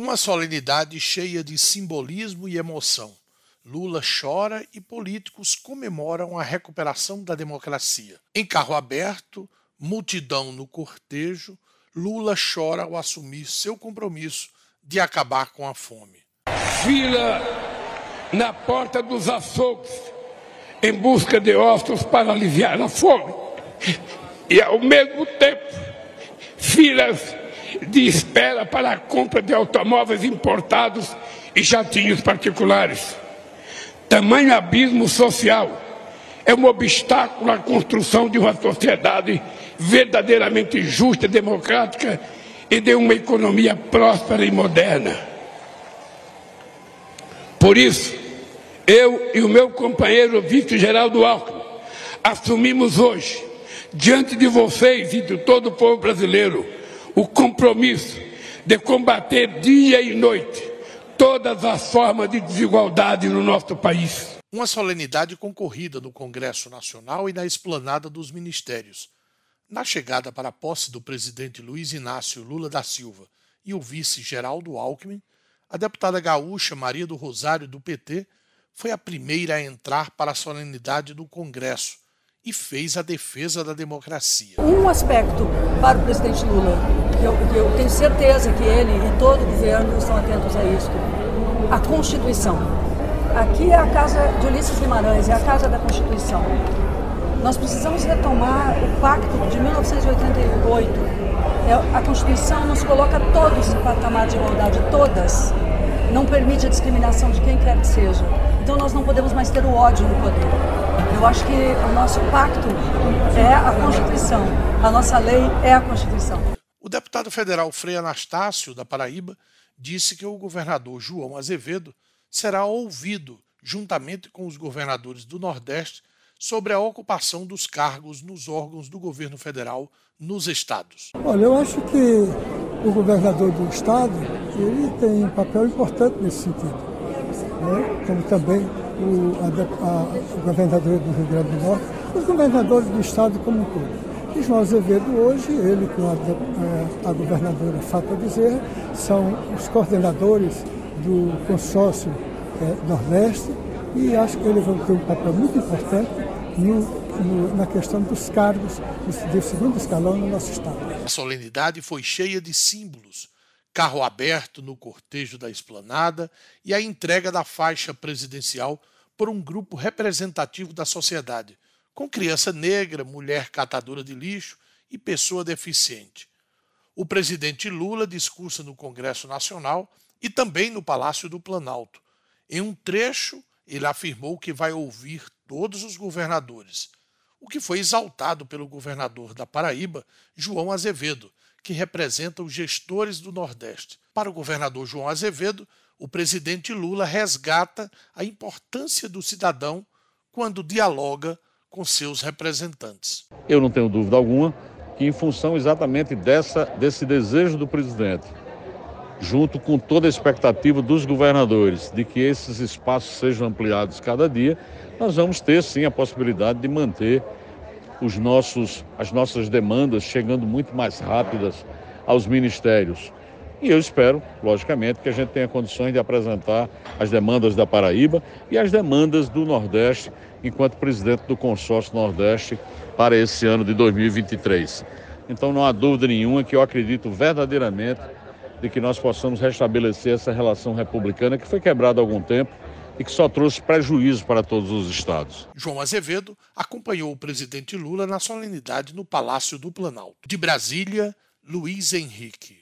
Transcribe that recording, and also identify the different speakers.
Speaker 1: Uma solenidade cheia de simbolismo e emoção. Lula chora e políticos comemoram a recuperação da democracia. Em carro aberto, multidão no cortejo, Lula chora ao assumir seu compromisso de acabar com a fome.
Speaker 2: Fila na porta dos açougues em busca de ossos para aliviar a fome. E ao mesmo tempo, filas de espera para a compra de automóveis importados e jatinhos particulares. Tamanho abismo social é um obstáculo à construção de uma sociedade verdadeiramente justa, democrática e de uma economia próspera e moderna. Por isso, eu e o meu companheiro vice-geraldo Alckmin assumimos hoje, diante de vocês e de todo o povo brasileiro, o compromisso de combater dia e noite todas as formas de desigualdade no nosso país.
Speaker 1: Uma solenidade concorrida no Congresso Nacional e na esplanada dos ministérios. Na chegada para a posse do presidente Luiz Inácio Lula da Silva e o vice Geraldo Alckmin, a deputada gaúcha Maria do Rosário, do PT, foi a primeira a entrar para a solenidade do Congresso e fez a defesa da democracia.
Speaker 3: Um aspecto para o presidente Lula, que eu, que eu tenho certeza que ele e todo o governo estão atentos a isso, a Constituição. Aqui é a casa de Ulisses Guimarães, é a casa da Constituição. Nós precisamos retomar o pacto de 1988. É, a Constituição nos coloca todos em patamar de igualdade, todas. Não permite a discriminação de quem quer que seja. Então nós não podemos mais ter o ódio no poder. Eu acho que o nosso pacto é a Constituição, a nossa lei é a Constituição.
Speaker 1: O deputado federal Frei Anastácio, da Paraíba, disse que o governador João Azevedo será ouvido juntamente com os governadores do Nordeste sobre a ocupação dos cargos nos órgãos do governo federal nos estados.
Speaker 4: Olha, eu acho que o governador do estado ele tem um papel importante nesse sentido, né? como também o, a, a, governadora do Rio Grande do Norte, os governadores do estado como um todo. E João Azevedo hoje, ele com a, a, a governadora Fátima Bezerra, são os coordenadores do consórcio é, Nordeste e acho que eles vão ter um papel muito importante no, no, na questão dos cargos de segundo escalão no nosso Estado.
Speaker 1: A solenidade foi cheia de símbolos carro aberto no cortejo da esplanada e a entrega da faixa presidencial por um grupo representativo da sociedade, com criança negra, mulher catadora de lixo e pessoa deficiente. O presidente Lula discursa no Congresso Nacional e também no Palácio do Planalto. Em um trecho, ele afirmou que vai ouvir todos os governadores, o que foi exaltado pelo governador da Paraíba, João Azevedo, que representa os gestores do Nordeste. Para o governador João Azevedo, o presidente Lula resgata a importância do cidadão quando dialoga com seus representantes.
Speaker 5: Eu não tenho dúvida alguma que, em função exatamente dessa, desse desejo do presidente, junto com toda a expectativa dos governadores de que esses espaços sejam ampliados cada dia, nós vamos ter sim a possibilidade de manter os nossos, as nossas demandas chegando muito mais rápidas aos ministérios. E eu espero, logicamente, que a gente tenha condições de apresentar as demandas da Paraíba e as demandas do Nordeste, enquanto presidente do consórcio Nordeste para esse ano de 2023. Então não há dúvida nenhuma que eu acredito verdadeiramente de que nós possamos restabelecer essa relação republicana que foi quebrada há algum tempo e que só trouxe prejuízo para todos os estados.
Speaker 1: João Azevedo acompanhou o presidente Lula na solenidade no Palácio do Planalto. De Brasília, Luiz Henrique.